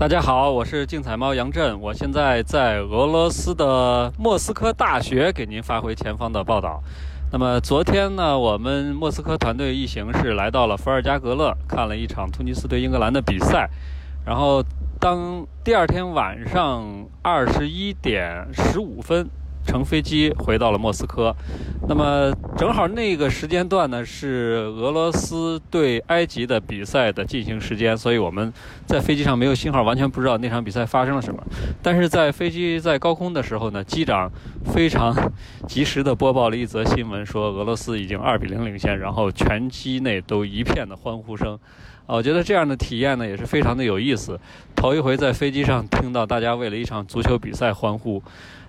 大家好，我是竞彩猫杨震，我现在在俄罗斯的莫斯科大学给您发回前方的报道。那么昨天呢，我们莫斯科团队一行是来到了伏尔加格勒，看了一场突尼斯对英格兰的比赛。然后当第二天晚上二十一点十五分。乘飞机回到了莫斯科，那么正好那个时间段呢是俄罗斯对埃及的比赛的进行时间，所以我们在飞机上没有信号，完全不知道那场比赛发生了什么。但是在飞机在高空的时候呢，机长非常及时的播报了一则新闻，说俄罗斯已经二比零领先，然后全机内都一片的欢呼声。啊我觉得这样的体验呢也是非常的有意思，头一回在飞机上听到大家为了一场足球比赛欢呼。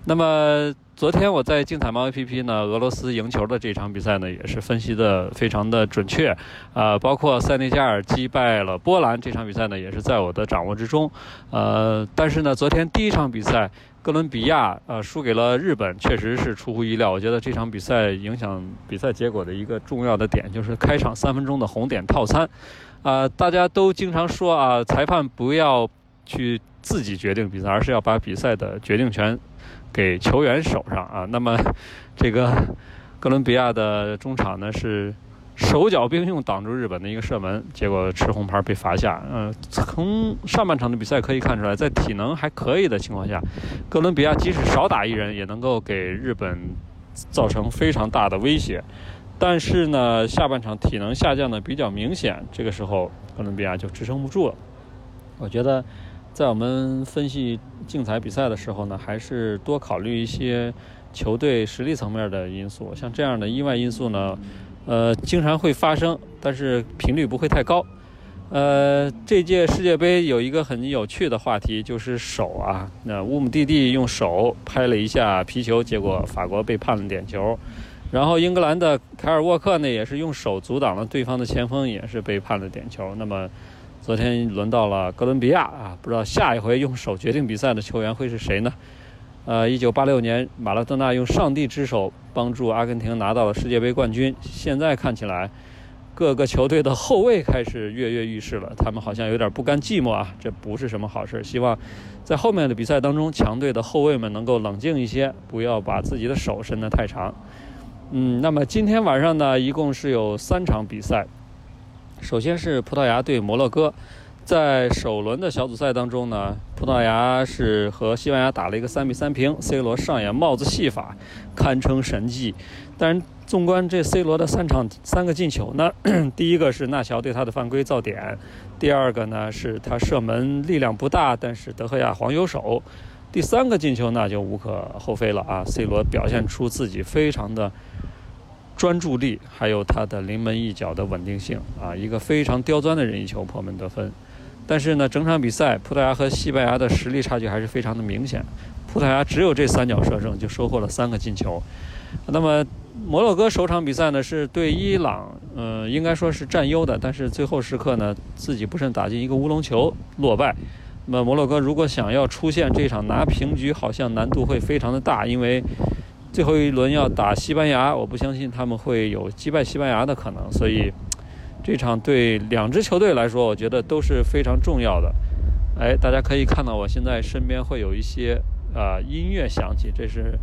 那么昨天我在竞彩猫 APP 呢，俄罗斯赢球的这场比赛呢也是分析的非常的准确，呃，包括塞内加尔击败了波兰这场比赛呢也是在我的掌握之中，呃，但是呢昨天第一场比赛哥伦比亚呃输给了日本，确实是出乎意料。我觉得这场比赛影响比赛结果的一个重要的点就是开场三分钟的红点套餐，啊，大家都经常说啊，裁判不要去自己决定比赛，而是要把比赛的决定权。给球员手上啊，那么这个哥伦比亚的中场呢是手脚并用挡住日本的一个射门，结果吃红牌被罚下。嗯，从上半场的比赛可以看出来，在体能还可以的情况下，哥伦比亚即使少打一人也能够给日本造成非常大的威胁。但是呢，下半场体能下降的比较明显，这个时候哥伦比亚就支撑不住了。我觉得。在我们分析竞彩比赛的时候呢，还是多考虑一些球队实力层面的因素。像这样的意外因素呢，呃，经常会发生，但是频率不会太高。呃，这届世界杯有一个很有趣的话题，就是手啊。那乌姆蒂蒂用手拍了一下皮球，结果法国被判了点球。然后英格兰的凯尔沃克呢，也是用手阻挡了对方的前锋，也是被判了点球。那么。昨天轮到了哥伦比亚啊，不知道下一回用手决定比赛的球员会是谁呢？呃，一九八六年马拉多纳用上帝之手帮助阿根廷拿到了世界杯冠军。现在看起来，各个球队的后卫开始跃跃欲试了，他们好像有点不甘寂寞啊，这不是什么好事。希望在后面的比赛当中，强队的后卫们能够冷静一些，不要把自己的手伸得太长。嗯，那么今天晚上呢，一共是有三场比赛。首先是葡萄牙对摩洛哥，在首轮的小组赛当中呢，葡萄牙是和西班牙打了一个三比三平，C 罗上演帽子戏法，堪称神迹。但纵观这 C 罗的三场三个进球呢，第一个是纳乔对他的犯规造点，第二个呢是他射门力量不大，但是德赫亚黄油手，第三个进球那就无可厚非了啊！C 罗表现出自己非常的。专注力，还有他的临门一脚的稳定性啊，一个非常刁钻的任意球破门得分。但是呢，整场比赛葡萄牙和西班牙的实力差距还是非常的明显。葡萄牙只有这三脚射正就收获了三个进球。那么摩洛哥首场比赛呢是对伊朗，嗯，应该说是占优的，但是最后时刻呢自己不慎打进一个乌龙球落败。那么摩洛哥如果想要出现这场拿平局，好像难度会非常的大，因为。最后一轮要打西班牙，我不相信他们会有击败西班牙的可能，所以这场对两支球队来说，我觉得都是非常重要的。哎，大家可以看到，我现在身边会有一些啊音乐响起，这是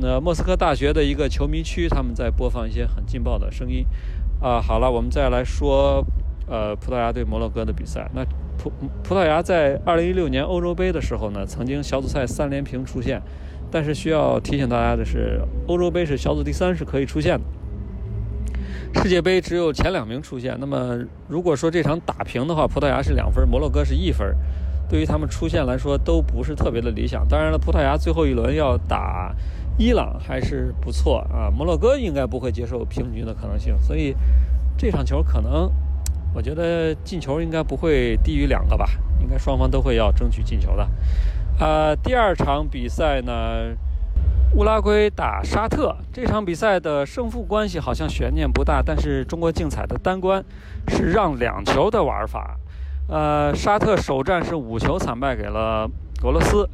那莫斯科大学的一个球迷区，他们在播放一些很劲爆的声音。啊，好了，我们再来说呃葡萄牙对摩洛哥的比赛。那葡葡萄牙在2016年欧洲杯的时候呢，曾经小组赛三连平出现。但是需要提醒大家的是，欧洲杯是小组第三是可以出现的，世界杯只有前两名出现。那么如果说这场打平的话，葡萄牙是两分，摩洛哥是一分，对于他们出线来说都不是特别的理想。当然了，葡萄牙最后一轮要打伊朗还是不错啊，摩洛哥应该不会接受平局的可能性，所以这场球可能我觉得进球应该不会低于两个吧，应该双方都会要争取进球的。呃，第二场比赛呢，乌拉圭打沙特这场比赛的胜负关系好像悬念不大，但是中国竞彩的单关是让两球的玩法。呃，沙特首战是五球惨败给了俄罗斯。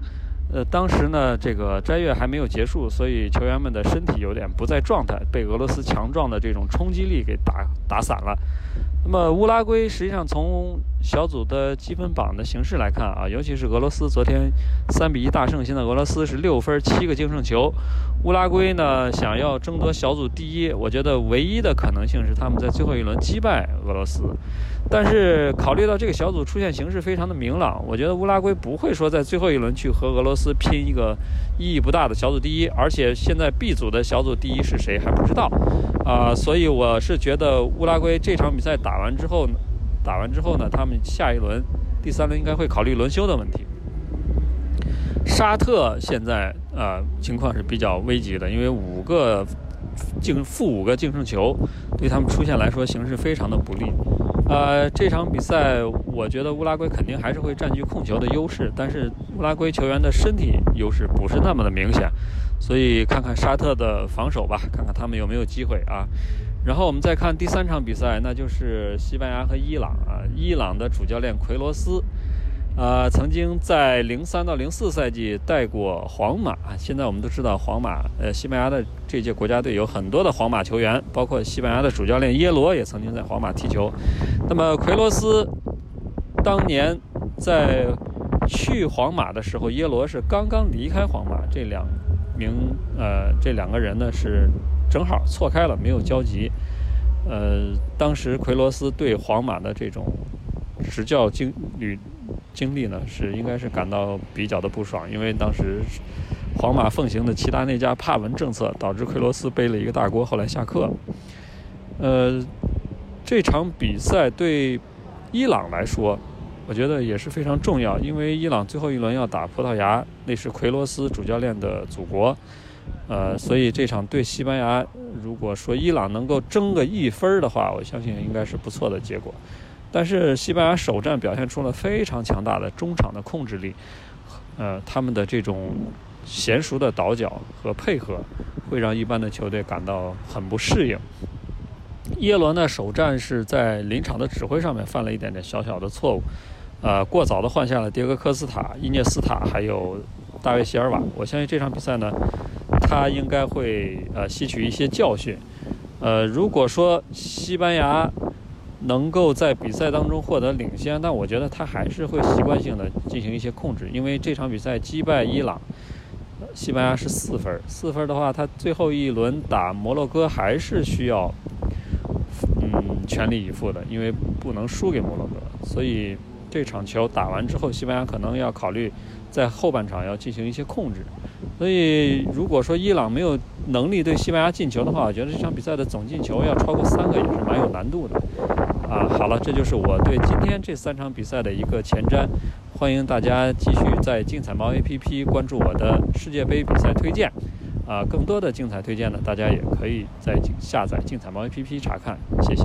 呃，当时呢，这个斋月还没有结束，所以球员们的身体有点不在状态，被俄罗斯强壮的这种冲击力给打打散了。那么乌拉圭实际上从小组的积分榜的形式来看啊，尤其是俄罗斯昨天三比一大胜，现在俄罗斯是六分七个净胜球。乌拉圭呢想要争夺小组第一，我觉得唯一的可能性是他们在最后一轮击败俄罗斯。但是考虑到这个小组出现形势非常的明朗，我觉得乌拉圭不会说在最后一轮去和俄罗斯拼一个意义不大的小组第一，而且现在 B 组的小组第一是谁还不知道，啊，所以我是觉得乌拉圭这场比赛打完之后，打完之后呢，他们下一轮第三轮应该会考虑轮休的问题。沙特现在呃情况是比较危急的，因为五个净负五个净胜球，对他们出现来说形势非常的不利。呃，这场比赛我觉得乌拉圭肯定还是会占据控球的优势，但是乌拉圭球员的身体优势不是那么的明显，所以看看沙特的防守吧，看看他们有没有机会啊。然后我们再看第三场比赛，那就是西班牙和伊朗啊，伊朗的主教练奎罗斯。呃，曾经在零三到零四赛季带过皇马。现在我们都知道，皇马，呃，西班牙的这届国家队有很多的皇马球员，包括西班牙的主教练耶罗也曾经在皇马踢球。那么奎罗斯当年在去皇马的时候，耶罗是刚刚离开皇马。这两名呃，这两个人呢是正好错开了，没有交集。呃，当时奎罗斯对皇马的这种执教经历。经历呢是应该是感到比较的不爽，因为当时皇马奉行的齐达内加帕文政策，导致奎罗斯背了一个大锅，后来下课。呃，这场比赛对伊朗来说，我觉得也是非常重要，因为伊朗最后一轮要打葡萄牙，那是奎罗斯主教练的祖国。呃，所以这场对西班牙，如果说伊朗能够争个一分的话，我相信应该是不错的结果。但是西班牙首战表现出了非常强大的中场的控制力，呃，他们的这种娴熟的倒脚和配合，会让一般的球队感到很不适应。耶罗呢，首战是在临场的指挥上面犯了一点点小小的错误，呃，过早的换下了迭戈科斯塔、伊涅斯塔还有大卫席尔瓦。我相信这场比赛呢，他应该会呃吸取一些教训。呃，如果说西班牙，能够在比赛当中获得领先，但我觉得他还是会习惯性的进行一些控制，因为这场比赛击败伊朗，西班牙是四分，四分的话，他最后一轮打摩洛哥还是需要，嗯，全力以赴的，因为不能输给摩洛哥，所以这场球打完之后，西班牙可能要考虑在后半场要进行一些控制，所以如果说伊朗没有能力对西班牙进球的话，我觉得这场比赛的总进球要超过三个也是蛮有难度的。啊，好了，这就是我对今天这三场比赛的一个前瞻。欢迎大家继续在竞彩猫 APP 关注我的世界杯比赛推荐。啊，更多的竞彩推荐呢，大家也可以在下载竞彩猫 APP 查看。谢谢。